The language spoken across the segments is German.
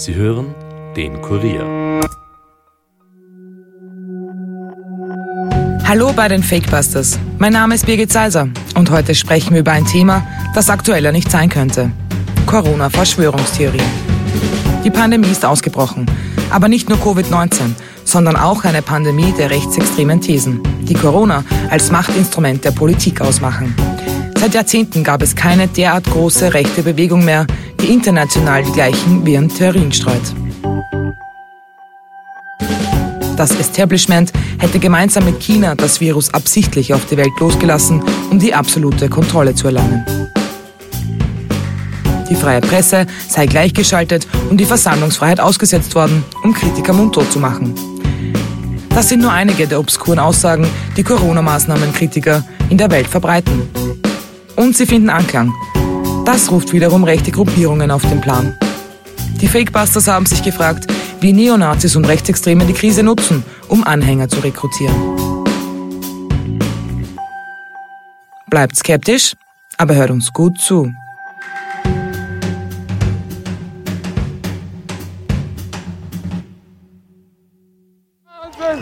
Sie hören den Kurier. Hallo bei den Fakebusters. Mein Name ist Birgit Seiser und heute sprechen wir über ein Thema, das aktueller nicht sein könnte. Corona-Verschwörungstheorien. Die Pandemie ist ausgebrochen, aber nicht nur Covid-19, sondern auch eine Pandemie der rechtsextremen Thesen, die Corona als Machtinstrument der Politik ausmachen. Seit Jahrzehnten gab es keine derart große rechte Bewegung mehr, die international die gleichen Viren Theorien streut. Das Establishment hätte gemeinsam mit China das Virus absichtlich auf die Welt losgelassen, um die absolute Kontrolle zu erlangen. Die freie Presse sei gleichgeschaltet und die Versammlungsfreiheit ausgesetzt worden, um Kritiker mundtot zu machen. Das sind nur einige der obskuren Aussagen, die Corona-Maßnahmenkritiker in der Welt verbreiten. Und sie finden Anklang. Das ruft wiederum rechte Gruppierungen auf den Plan. Die Fakebusters haben sich gefragt, wie Neonazis und Rechtsextreme die Krise nutzen, um Anhänger zu rekrutieren. Bleibt skeptisch, aber hört uns gut zu.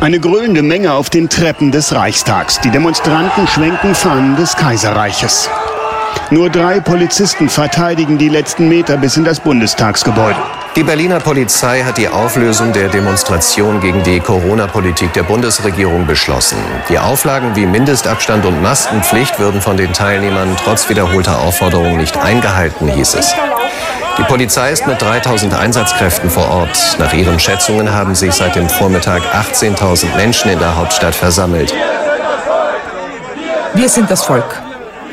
Eine grölende Menge auf den Treppen des Reichstags. Die Demonstranten schwenken Fahnen des Kaiserreiches. Nur drei Polizisten verteidigen die letzten Meter bis in das Bundestagsgebäude. Die Berliner Polizei hat die Auflösung der Demonstration gegen die Corona-Politik der Bundesregierung beschlossen. Die Auflagen wie Mindestabstand und Maskenpflicht würden von den Teilnehmern trotz wiederholter Aufforderungen nicht eingehalten, hieß es. Die Polizei ist mit 3000 Einsatzkräften vor Ort. Nach ihren Schätzungen haben sich seit dem Vormittag 18.000 Menschen in der Hauptstadt versammelt. Wir sind das Volk.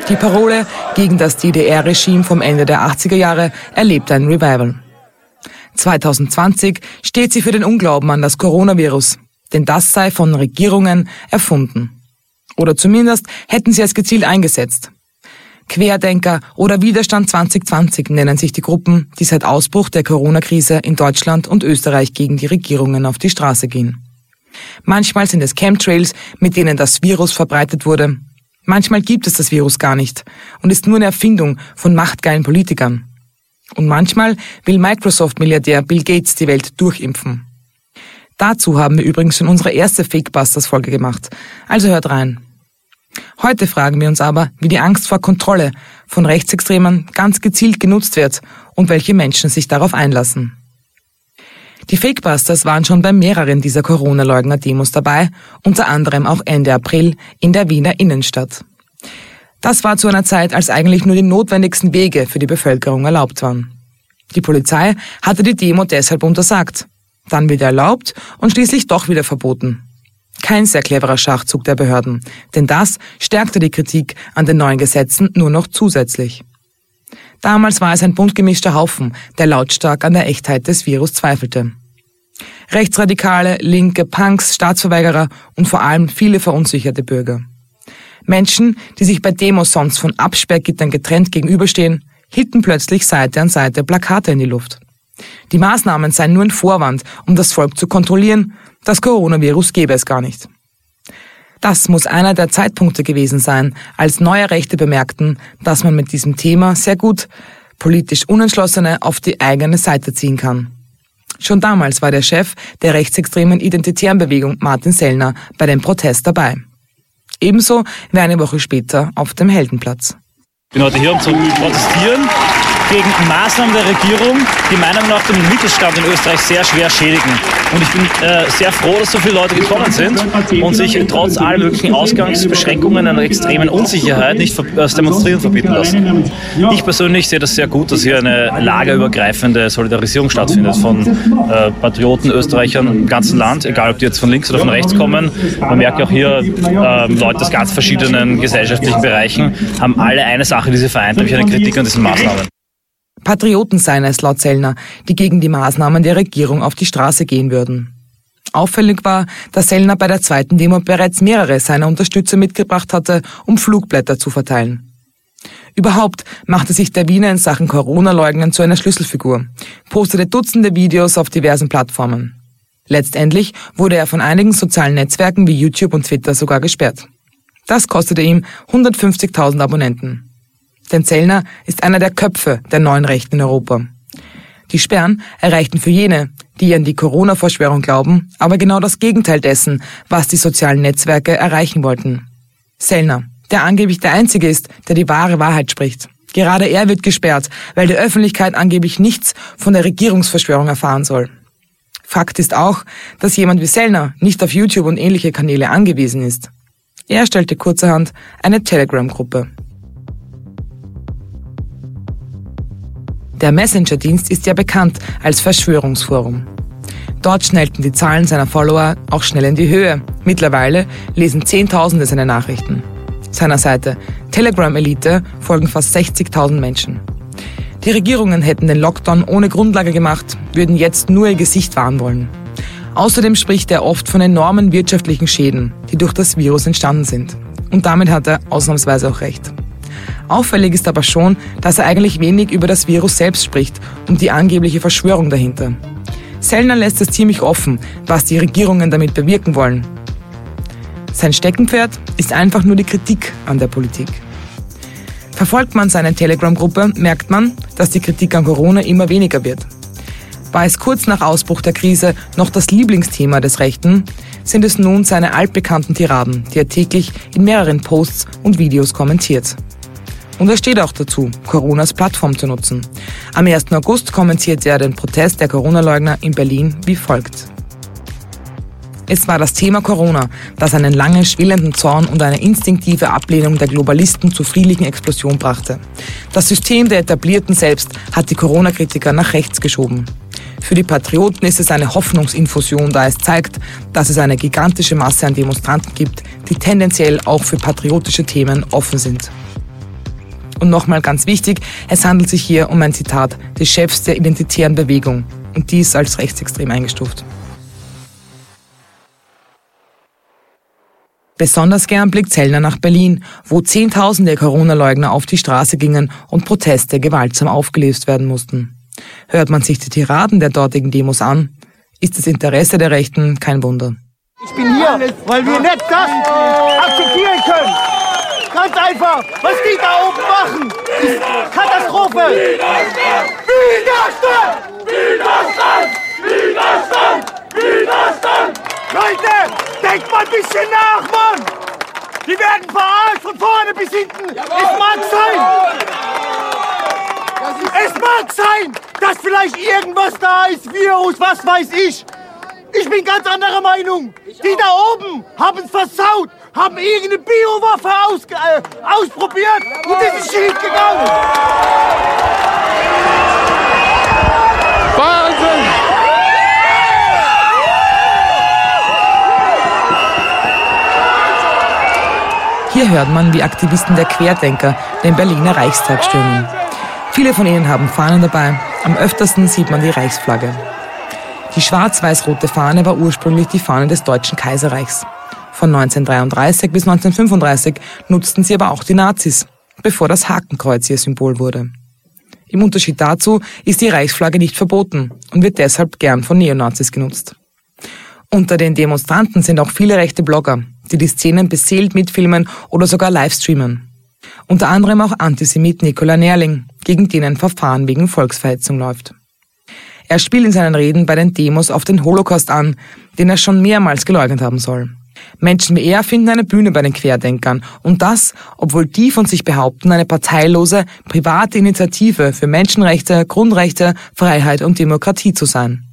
Die Parole gegen das DDR-Regime vom Ende der 80er Jahre erlebt ein Revival. 2020 steht sie für den Unglauben an das Coronavirus, denn das sei von Regierungen erfunden. Oder zumindest hätten sie es gezielt eingesetzt. Querdenker oder Widerstand 2020 nennen sich die Gruppen, die seit Ausbruch der Corona-Krise in Deutschland und Österreich gegen die Regierungen auf die Straße gehen. Manchmal sind es Chemtrails, mit denen das Virus verbreitet wurde. Manchmal gibt es das Virus gar nicht und ist nur eine Erfindung von machtgeilen Politikern. Und manchmal will Microsoft-Milliardär Bill Gates die Welt durchimpfen. Dazu haben wir übrigens schon unsere erste Fakebusters-Folge gemacht. Also hört rein. Heute fragen wir uns aber, wie die Angst vor Kontrolle von Rechtsextremen ganz gezielt genutzt wird und welche Menschen sich darauf einlassen. Die Fakebusters waren schon bei mehreren dieser Corona-Leugner-Demos dabei, unter anderem auch Ende April in der Wiener Innenstadt. Das war zu einer Zeit, als eigentlich nur die notwendigsten Wege für die Bevölkerung erlaubt waren. Die Polizei hatte die Demo deshalb untersagt, dann wieder erlaubt und schließlich doch wieder verboten. Kein sehr cleverer Schachzug der Behörden, denn das stärkte die Kritik an den neuen Gesetzen nur noch zusätzlich. Damals war es ein bunt gemischter Haufen, der lautstark an der Echtheit des Virus zweifelte. Rechtsradikale, linke, Punks, Staatsverweigerer und vor allem viele verunsicherte Bürger. Menschen, die sich bei Demos sonst von Absperrgittern getrennt gegenüberstehen, hielten plötzlich Seite an Seite Plakate in die Luft. Die Maßnahmen seien nur ein Vorwand, um das Volk zu kontrollieren, das Coronavirus gäbe es gar nicht. Das muss einer der Zeitpunkte gewesen sein, als neue Rechte bemerkten, dass man mit diesem Thema sehr gut politisch Unentschlossene auf die eigene Seite ziehen kann. Schon damals war der Chef der rechtsextremen identitären Bewegung Martin Sellner bei dem Protest dabei. Ebenso wie eine Woche später auf dem Heldenplatz. Ich bin heute hier, um zu protestieren gegen Maßnahmen der Regierung, die meiner Meinung nach den Mittelstand in Österreich sehr schwer schädigen. Und ich bin äh, sehr froh, dass so viele Leute gekommen sind und sich trotz aller möglichen Ausgangsbeschränkungen einer extremen Unsicherheit nicht das Demonstrieren verbieten lassen. Ich persönlich sehe das sehr gut, dass hier eine lagerübergreifende Solidarisierung stattfindet von äh, Patrioten, Österreichern im ganzen Land, egal ob die jetzt von links oder von rechts kommen. Man merkt auch hier, äh, Leute aus ganz verschiedenen gesellschaftlichen Bereichen haben alle eine Sache, die sie vereint, nämlich eine Kritik an diesen Maßnahmen. Patrioten seien es laut Sellner, die gegen die Maßnahmen der Regierung auf die Straße gehen würden. Auffällig war, dass Sellner bei der zweiten Demo bereits mehrere seiner Unterstützer mitgebracht hatte, um Flugblätter zu verteilen. Überhaupt machte sich der Wiener in Sachen Corona-Leugnen zu einer Schlüsselfigur, postete Dutzende Videos auf diversen Plattformen. Letztendlich wurde er von einigen sozialen Netzwerken wie YouTube und Twitter sogar gesperrt. Das kostete ihm 150.000 Abonnenten. Denn Zellner ist einer der Köpfe der neuen Rechten in Europa. Die Sperren erreichten für jene, die an die Corona-Verschwörung glauben, aber genau das Gegenteil dessen, was die sozialen Netzwerke erreichen wollten. Sellner, der angeblich der Einzige ist, der die wahre Wahrheit spricht. Gerade er wird gesperrt, weil die Öffentlichkeit angeblich nichts von der Regierungsverschwörung erfahren soll. Fakt ist auch, dass jemand wie Sellner nicht auf YouTube und ähnliche Kanäle angewiesen ist. Er stellte kurzerhand eine Telegram-Gruppe. Der Messenger-Dienst ist ja bekannt als Verschwörungsforum. Dort schnellten die Zahlen seiner Follower auch schnell in die Höhe. Mittlerweile lesen Zehntausende seine Nachrichten. Seiner Seite Telegram Elite folgen fast 60.000 Menschen. Die Regierungen hätten den Lockdown ohne Grundlage gemacht, würden jetzt nur ihr Gesicht wahren wollen. Außerdem spricht er oft von enormen wirtschaftlichen Schäden, die durch das Virus entstanden sind. Und damit hat er ausnahmsweise auch recht. Auffällig ist aber schon, dass er eigentlich wenig über das Virus selbst spricht und die angebliche Verschwörung dahinter. Sellner lässt es ziemlich offen, was die Regierungen damit bewirken wollen. Sein Steckenpferd ist einfach nur die Kritik an der Politik. Verfolgt man seine Telegram-Gruppe, merkt man, dass die Kritik an Corona immer weniger wird. War es kurz nach Ausbruch der Krise noch das Lieblingsthema des Rechten, sind es nun seine altbekannten Tiraden, die er täglich in mehreren Posts und Videos kommentiert. Und er steht auch dazu, Coronas Plattform zu nutzen. Am 1. August kommentierte er den Protest der Corona-Leugner in Berlin wie folgt. Es war das Thema Corona, das einen langen schwillenden Zorn und eine instinktive Ablehnung der Globalisten zur friedlichen Explosion brachte. Das System der Etablierten selbst hat die Corona-Kritiker nach rechts geschoben. Für die Patrioten ist es eine Hoffnungsinfusion, da es zeigt, dass es eine gigantische Masse an Demonstranten gibt, die tendenziell auch für patriotische Themen offen sind. Und nochmal ganz wichtig, es handelt sich hier um ein Zitat des Chefs der identitären Bewegung und dies als rechtsextrem eingestuft. Besonders gern blickt Zellner nach Berlin, wo Zehntausende Corona-Leugner auf die Straße gingen und Proteste gewaltsam aufgelöst werden mussten. Hört man sich die Tiraden der dortigen Demos an, ist das Interesse der Rechten kein Wunder. Ich bin hier, weil wir nicht das akzeptieren können. Ganz einfach, was die da oben machen, ist Katastrophe. Widerstand! Widerstand! Widerstand! Widerstand! Widerstand! Leute, denkt mal ein bisschen nach, Mann! Die werden verarscht von vorne bis hinten. Es mag sein. Es mag sein, dass vielleicht irgendwas da ist, Virus, was weiß ich. Ich bin ganz anderer Meinung. Die da oben haben es versaut, haben irgendeine Biowaffe aus, äh, ausprobiert und es ist schief gegangen. Wahnsinn! Hier hört man, wie Aktivisten der Querdenker den Berliner Reichstag stürmen. Viele von ihnen haben Fahnen dabei. Am öftersten sieht man die Reichsflagge. Die schwarz-weiß-rote Fahne war ursprünglich die Fahne des Deutschen Kaiserreichs. Von 1933 bis 1935 nutzten sie aber auch die Nazis, bevor das Hakenkreuz ihr Symbol wurde. Im Unterschied dazu ist die Reichsflagge nicht verboten und wird deshalb gern von Neonazis genutzt. Unter den Demonstranten sind auch viele rechte Blogger, die die Szenen beseelt mitfilmen oder sogar livestreamen. Unter anderem auch Antisemit Nikola Nerling, gegen den ein Verfahren wegen Volksverhetzung läuft. Er spielt in seinen Reden bei den Demos auf den Holocaust an, den er schon mehrmals geleugnet haben soll. Menschen wie er finden eine Bühne bei den Querdenkern und das, obwohl die von sich behaupten, eine parteilose, private Initiative für Menschenrechte, Grundrechte, Freiheit und Demokratie zu sein.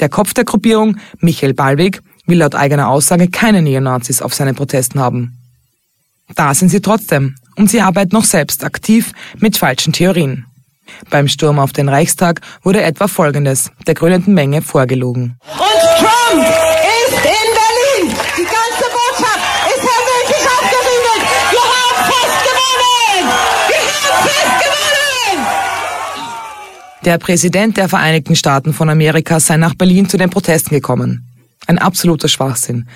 Der Kopf der Gruppierung, Michael Ballweg, will laut eigener Aussage keine Neonazis auf seinen Protesten haben. Da sind sie trotzdem und sie arbeiten noch selbst aktiv mit falschen Theorien. Beim Sturm auf den Reichstag wurde etwa Folgendes der grünenden Menge vorgelogen. Und Trump Der Präsident der Vereinigten Staaten von Amerika sei nach Berlin zu den Protesten gekommen. Ein absoluter Schwachsinn.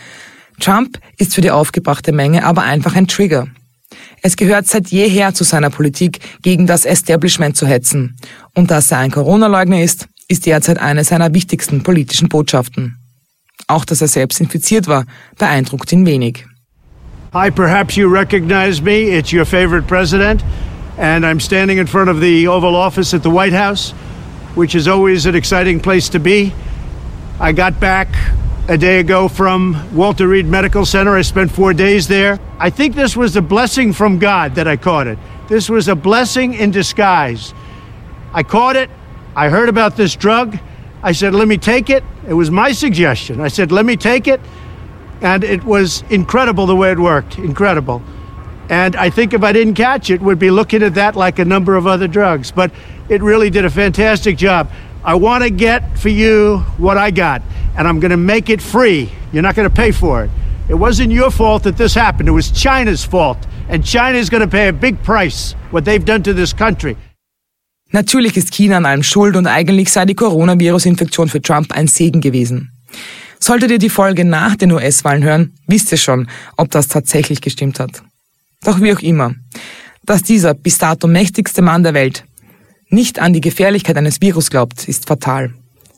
Trump ist für die aufgebrachte Menge aber einfach ein Trigger. Es gehört seit jeher zu seiner Politik, gegen das Establishment zu hetzen. Und dass er ein Corona-Leugner ist, ist derzeit eine seiner wichtigsten politischen Botschaften. Auch dass er selbst infiziert war, beeindruckt ihn wenig. Hi, perhaps you recognize me. It's your favorite president. And I'm standing in front of the Oval Office at the White House. which is always an exciting place to be. I got back a day ago from Walter Reed Medical Center. I spent four days there. I think this was a blessing from God that I caught it. This was a blessing in disguise. I caught it. I heard about this drug. I said, let me take it. It was my suggestion. I said, let me take it. And it was incredible the way it worked. Incredible. And I think if I didn't catch it, would be looking at that like a number of other drugs. But it really did a fantastic job. I want to get for you what I got, and I'm going to make it free. You're not going to pay for it. It wasn't your fault that this happened. It was China's fault. And China is going to pay a big price, what they've done to this country. Natürlich ist China an allem schuld und eigentlich sei die Coronavirus-Infektion für Trump ein Segen gewesen. Solltet ihr die Folge nach den US-Wahlen hören, wisst ihr schon, ob das tatsächlich gestimmt hat. Doch wie auch immer, dass dieser bis dato mächtigste Mann der Welt nicht an die Gefährlichkeit eines Virus glaubt, ist fatal.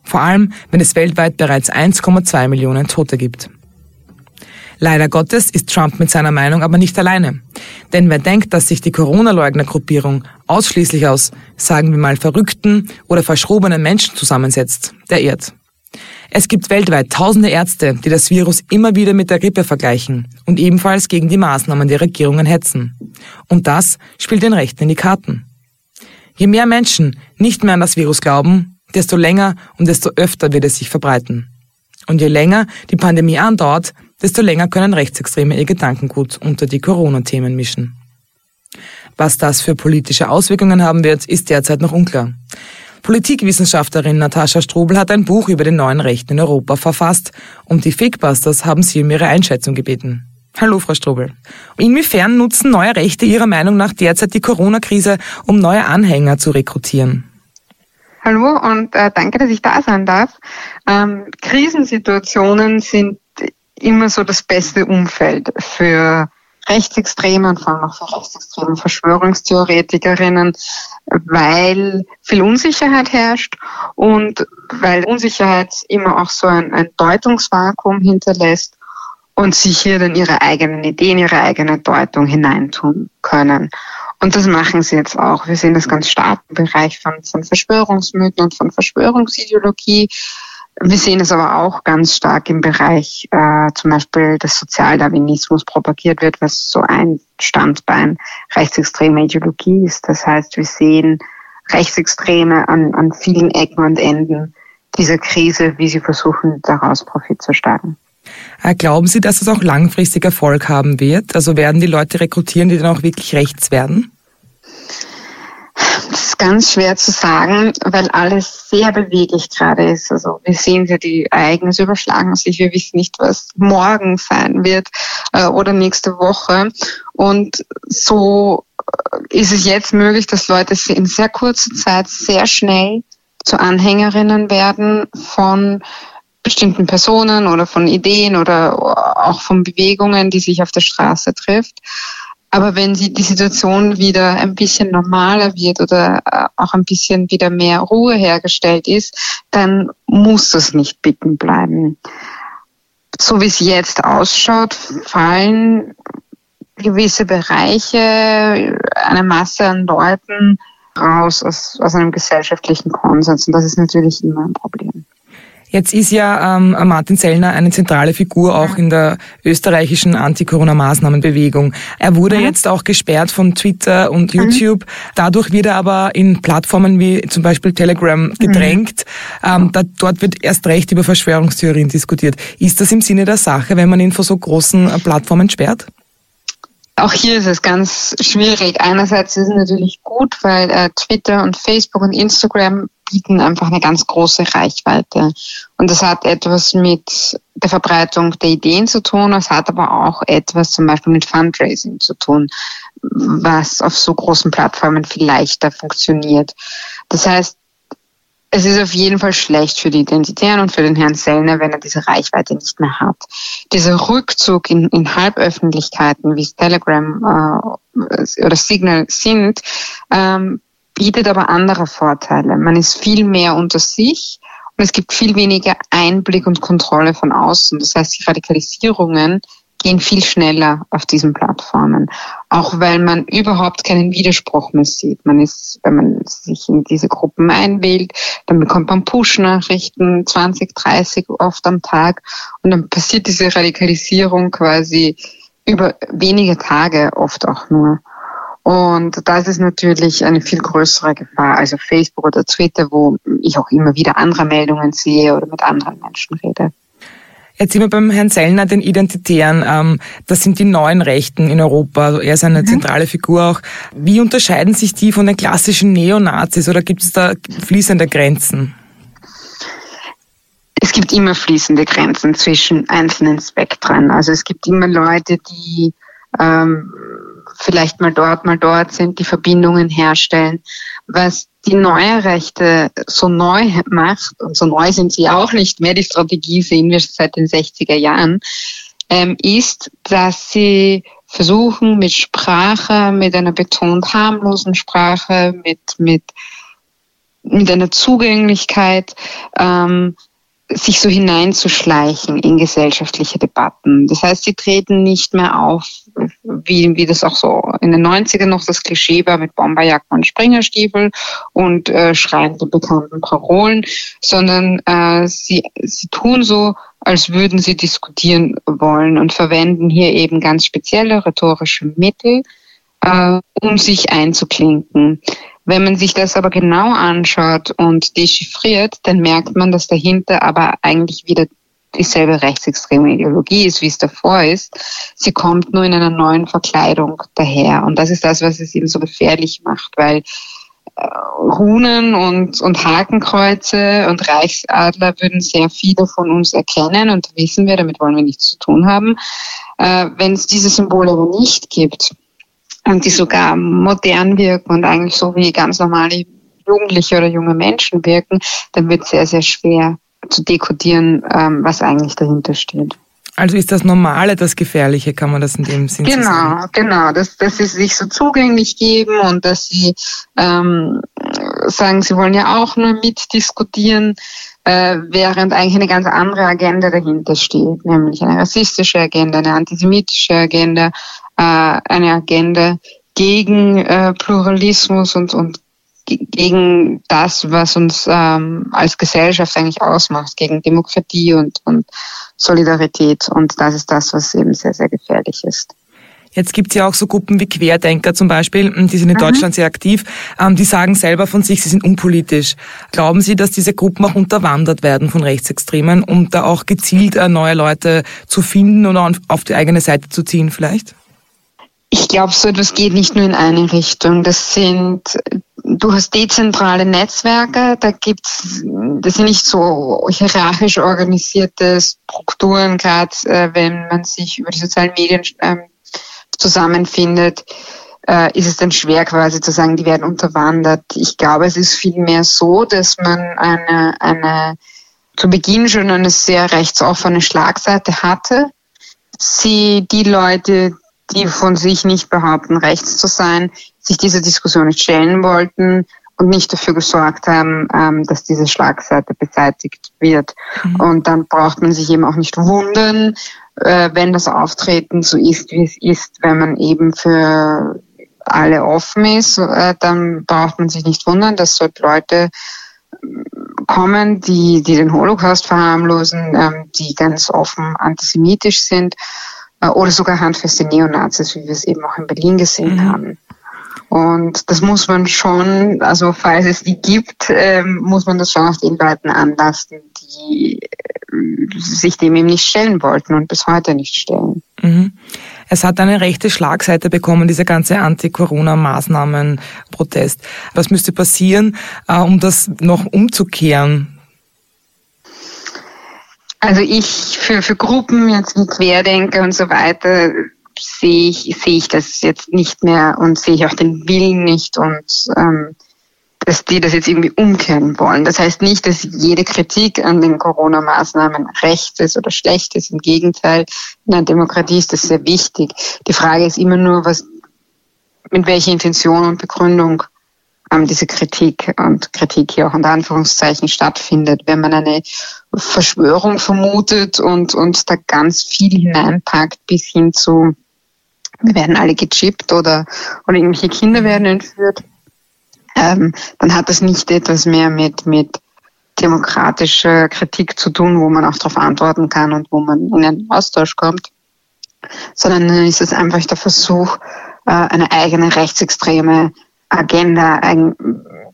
Vor allem, wenn es weltweit bereits 1,2 Millionen Tote gibt. Leider Gottes ist Trump mit seiner Meinung aber nicht alleine. Denn wer denkt, dass sich die Corona-Leugner-Gruppierung ausschließlich aus, sagen wir mal, verrückten oder verschrobenen Menschen zusammensetzt, der irrt. Es gibt weltweit tausende Ärzte, die das Virus immer wieder mit der Grippe vergleichen und ebenfalls gegen die Maßnahmen der Regierungen hetzen. Und das spielt den Rechten in die Karten. Je mehr Menschen nicht mehr an das Virus glauben, desto länger und desto öfter wird es sich verbreiten. Und je länger die Pandemie andauert, desto länger können Rechtsextreme ihr Gedankengut unter die Corona-Themen mischen. Was das für politische Auswirkungen haben wird, ist derzeit noch unklar. Politikwissenschaftlerin Natascha Strobel hat ein Buch über den neuen Rechten in Europa verfasst und die Fakebusters haben sie um ihre Einschätzung gebeten. Hallo, Frau Strobel. Inwiefern nutzen neue Rechte Ihrer Meinung nach derzeit die Corona-Krise, um neue Anhänger zu rekrutieren? Hallo und äh, danke, dass ich da sein darf. Ähm, Krisensituationen sind immer so das beste Umfeld für Rechtsextreme und vor allem auch für rechtsextreme Verschwörungstheoretikerinnen, weil viel Unsicherheit herrscht und weil Unsicherheit immer auch so ein, ein Deutungsvakuum hinterlässt und sich hier dann ihre eigenen Ideen, ihre eigene Deutung hineintun können. Und das machen sie jetzt auch. Wir sehen das ganz stark im Bereich von, von Verschwörungsmythen und von Verschwörungsideologie. Wir sehen es aber auch ganz stark im Bereich äh, zum Beispiel des Sozialdarwinismus propagiert wird, was so ein Standbein rechtsextremer Ideologie ist. Das heißt, wir sehen Rechtsextreme an, an vielen Ecken und Enden dieser Krise, wie sie versuchen, daraus Profit zu schlagen. Äh, glauben Sie, dass es auch langfristig Erfolg haben wird? Also werden die Leute rekrutieren, die dann auch wirklich rechts werden? Das ist ganz schwer zu sagen, weil alles sehr beweglich gerade ist. Also wir sehen ja, die Ereignisse überschlagen sich. Wir wissen nicht, was morgen sein wird äh, oder nächste Woche. Und so äh, ist es jetzt möglich, dass Leute in sehr kurzer Zeit sehr schnell zu Anhängerinnen werden von bestimmten Personen oder von Ideen oder auch von Bewegungen, die sich auf der Straße trifft. Aber wenn die Situation wieder ein bisschen normaler wird oder äh, auch ein bisschen wieder mehr Ruhe hergestellt ist, dann muss das nicht bitten bleiben. So wie es jetzt ausschaut, fallen gewisse Bereiche, eine Masse an Leuten raus aus, aus einem gesellschaftlichen Konsens. Und das ist natürlich immer ein Problem. Jetzt ist ja ähm, Martin Sellner eine zentrale Figur auch in der österreichischen Anti-Corona-Maßnahmenbewegung. Er wurde mhm. jetzt auch gesperrt von Twitter und mhm. YouTube. Mhm. Dadurch wird er aber in Plattformen wie zum Beispiel Telegram gedrängt. Mhm. Ähm, da, dort wird erst recht über Verschwörungstheorien diskutiert. Ist das im Sinne der Sache, wenn man ihn vor so großen äh, Plattformen sperrt? Auch hier ist es ganz schwierig. Einerseits ist es natürlich gut, weil äh, Twitter und Facebook und Instagram bieten einfach eine ganz große Reichweite. Und das hat etwas mit der Verbreitung der Ideen zu tun, es hat aber auch etwas zum Beispiel mit Fundraising zu tun, was auf so großen Plattformen viel leichter funktioniert. Das heißt, es ist auf jeden Fall schlecht für die Identitären und für den Herrn Sellner, wenn er diese Reichweite nicht mehr hat. Dieser Rückzug in, in Halböffentlichkeiten, wie es Telegram äh, oder Signal sind, ähm, bietet aber andere Vorteile. Man ist viel mehr unter sich und es gibt viel weniger Einblick und Kontrolle von außen. Das heißt, die Radikalisierungen gehen viel schneller auf diesen Plattformen. Auch weil man überhaupt keinen Widerspruch mehr sieht. Man ist, wenn man sich in diese Gruppen einwählt, dann bekommt man Push-Nachrichten, 20, 30 oft am Tag. Und dann passiert diese Radikalisierung quasi über wenige Tage oft auch nur. Und das ist natürlich eine viel größere Gefahr, also Facebook oder Twitter, wo ich auch immer wieder andere Meldungen sehe oder mit anderen Menschen rede. Jetzt sind wir beim Herrn Sellner, den Identitären. Ähm, das sind die neuen Rechten in Europa. Also er ist eine mhm. zentrale Figur auch. Wie unterscheiden sich die von den klassischen Neonazis oder gibt es da fließende Grenzen? Es gibt immer fließende Grenzen zwischen einzelnen Spektren. Also es gibt immer Leute, die ähm, vielleicht mal dort, mal dort sind, die Verbindungen herstellen. Was die neue Rechte so neu macht, und so neu sind sie auch nicht mehr, die Strategie sehen wir seit den 60er Jahren, ähm, ist, dass sie versuchen mit Sprache, mit einer betont harmlosen Sprache, mit, mit, mit einer Zugänglichkeit, ähm, sich so hineinzuschleichen in gesellschaftliche Debatten. Das heißt, sie treten nicht mehr auf, wie, wie das auch so in den 90ern noch das Klischee war mit Bomberjacken und Springerstiefel und äh, schreien die bekannten Parolen, sondern äh, sie, sie tun so, als würden sie diskutieren wollen und verwenden hier eben ganz spezielle rhetorische Mittel, äh, um sich einzuklinken. Wenn man sich das aber genau anschaut und dechiffriert, dann merkt man, dass dahinter aber eigentlich wieder dieselbe rechtsextreme Ideologie ist, wie es davor ist. Sie kommt nur in einer neuen Verkleidung daher. Und das ist das, was es eben so gefährlich macht, weil äh, Runen und, und Hakenkreuze und Reichsadler würden sehr viele von uns erkennen und wissen wir, damit wollen wir nichts zu tun haben. Äh, Wenn es diese Symbole aber nicht gibt, und die sogar modern wirken und eigentlich so wie ganz normale Jugendliche oder junge Menschen wirken, dann wird es sehr, sehr schwer zu dekodieren, ähm, was eigentlich dahinter steht. Also ist das Normale das Gefährliche, kann man das in dem Sinne genau, sagen? Genau, genau, dass, dass sie sich so zugänglich geben und dass sie ähm, sagen, sie wollen ja auch nur mitdiskutieren, äh, während eigentlich eine ganz andere Agenda dahinter steht, nämlich eine rassistische Agenda, eine antisemitische Agenda, äh, eine Agenda gegen äh, Pluralismus und, und gegen das, was uns ähm, als Gesellschaft eigentlich ausmacht, gegen Demokratie und, und Solidarität. Und das ist das, was eben sehr, sehr gefährlich ist. Jetzt gibt's ja auch so Gruppen wie Querdenker zum Beispiel, die sind in mhm. Deutschland sehr aktiv, ähm, die sagen selber von sich, sie sind unpolitisch. Glauben Sie, dass diese Gruppen auch unterwandert werden von Rechtsextremen, um da auch gezielt äh, neue Leute zu finden oder auf die eigene Seite zu ziehen vielleicht? Ich glaube, so etwas geht nicht nur in eine Richtung. Das sind, du hast dezentrale Netzwerke, da gibt's, das sind nicht so hierarchisch organisierte Strukturen, gerade äh, wenn man sich über die sozialen Medien ähm, zusammenfindet, äh, ist es dann schwer quasi zu sagen, die werden unterwandert. Ich glaube, es ist vielmehr so, dass man eine, eine zu Beginn schon eine sehr rechtsoffene Schlagseite hatte. Sie, die Leute, die von sich nicht behaupten, rechts zu sein, sich dieser Diskussion nicht stellen wollten und nicht dafür gesorgt haben, ähm, dass diese Schlagseite beseitigt wird. Mhm. Und dann braucht man sich eben auch nicht wundern, äh, wenn das Auftreten so ist, wie es ist, wenn man eben für alle offen ist, äh, dann braucht man sich nicht wundern, dass solche Leute ähm, kommen, die, die den Holocaust verharmlosen, ähm, die ganz offen antisemitisch sind äh, oder sogar handfeste Neonazis, wie wir es eben auch in Berlin gesehen mhm. haben. Und das muss man schon, also falls es die gibt, ähm, muss man das schon auf den Leuten anlasten, die äh, sich dem eben nicht stellen wollten und bis heute nicht stellen. Mhm. Es hat eine rechte Schlagseite bekommen, diese ganze Anti-Corona-Maßnahmen-Protest. Was müsste passieren, äh, um das noch umzukehren? Also ich für, für Gruppen jetzt wie Querdenker und so weiter sehe ich, sehe ich das jetzt nicht mehr und sehe ich auch den Willen nicht und ähm, dass die das jetzt irgendwie umkehren wollen. Das heißt nicht, dass jede Kritik an den Corona-Maßnahmen recht ist oder schlecht ist. Im Gegenteil, in einer Demokratie ist das sehr wichtig. Die Frage ist immer nur, was, mit welcher Intention und Begründung ähm, diese Kritik und Kritik hier auch unter Anführungszeichen stattfindet. Wenn man eine Verschwörung vermutet und, und da ganz viel hineinpackt bis hin zu, wir werden alle gechippt oder, oder irgendwelche Kinder werden entführt, ähm, dann hat das nicht etwas mehr mit, mit demokratischer Kritik zu tun, wo man auch darauf antworten kann und wo man in einen Austausch kommt, sondern dann ist es einfach der Versuch, äh, eine eigene rechtsextreme Agenda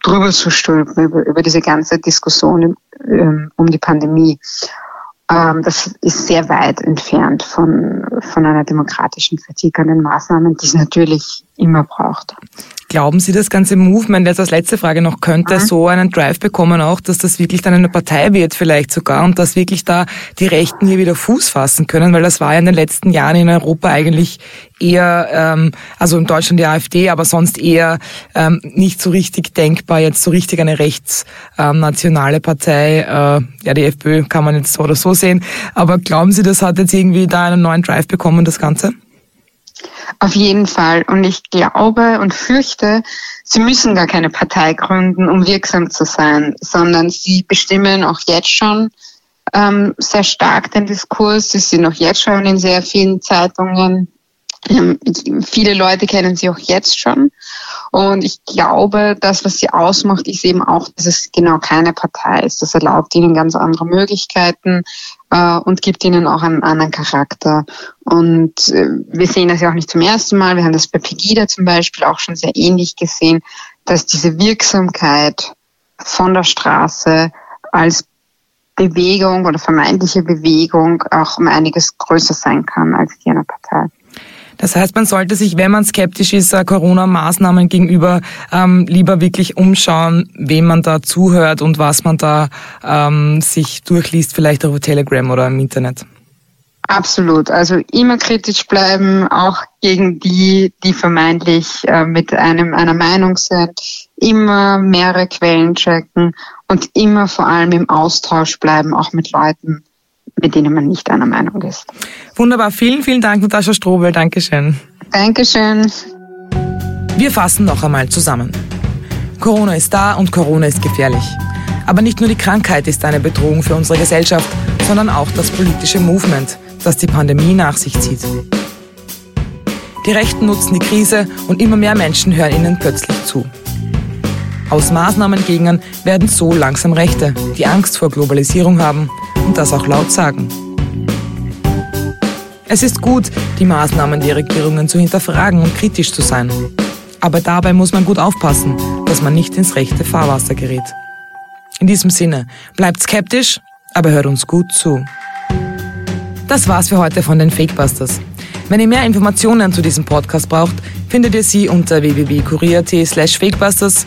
drüber zu stülpen über, über diese ganze Diskussion ähm, um die Pandemie. Ähm, das ist sehr weit entfernt von, von einer demokratischen Kritik an den Maßnahmen, die es natürlich immer braucht. Glauben Sie, das ganze Movement, jetzt als letzte Frage noch, könnte mhm. so einen Drive bekommen auch, dass das wirklich dann eine Partei wird vielleicht sogar und dass wirklich da die Rechten hier wieder Fuß fassen können, weil das war ja in den letzten Jahren in Europa eigentlich eher, ähm, also in Deutschland die AfD, aber sonst eher ähm, nicht so richtig denkbar, jetzt so richtig eine rechtsnationale ähm, Partei. Äh, ja, die FPÖ kann man jetzt so oder so sehen. Aber glauben Sie, das hat jetzt irgendwie da einen neuen Drive bekommen, das Ganze? Auf jeden Fall. Und ich glaube und fürchte, sie müssen gar keine Partei gründen, um wirksam zu sein, sondern sie bestimmen auch jetzt schon ähm, sehr stark den Diskurs. Sie sind auch jetzt schon in sehr vielen Zeitungen. Ähm, viele Leute kennen sie auch jetzt schon. Und ich glaube, das, was sie ausmacht, ist eben auch, dass es genau keine Partei ist. Das erlaubt ihnen ganz andere Möglichkeiten äh, und gibt ihnen auch einen anderen Charakter. Und äh, wir sehen das ja auch nicht zum ersten Mal. Wir haben das bei Pegida zum Beispiel auch schon sehr ähnlich gesehen, dass diese Wirksamkeit von der Straße als Bewegung oder vermeintliche Bewegung auch um einiges größer sein kann als die einer Partei. Das heißt, man sollte sich, wenn man skeptisch ist, äh, Corona-Maßnahmen gegenüber, ähm, lieber wirklich umschauen, wem man da zuhört und was man da ähm, sich durchliest, vielleicht auf Telegram oder im Internet. Absolut. Also immer kritisch bleiben, auch gegen die, die vermeintlich äh, mit einem einer Meinung sind. Immer mehrere Quellen checken und immer vor allem im Austausch bleiben, auch mit Leuten, mit denen man nicht einer Meinung ist. Wunderbar. Vielen, vielen Dank, Natascha Strobel. Dankeschön. Dankeschön. Wir fassen noch einmal zusammen. Corona ist da und Corona ist gefährlich. Aber nicht nur die Krankheit ist eine Bedrohung für unsere Gesellschaft, sondern auch das politische Movement, das die Pandemie nach sich zieht. Die Rechten nutzen die Krise und immer mehr Menschen hören ihnen plötzlich zu. Aus Maßnahmengegnern werden so langsam Rechte, die Angst vor Globalisierung haben und das auch laut sagen. Es ist gut, die Maßnahmen der Regierungen zu hinterfragen und kritisch zu sein. Aber dabei muss man gut aufpassen, dass man nicht ins rechte Fahrwasser gerät. In diesem Sinne, bleibt skeptisch, aber hört uns gut zu. Das war's für heute von den Fakebusters. Wenn ihr mehr Informationen zu diesem Podcast braucht, findet ihr sie unter www.kurier.at slash fakebusters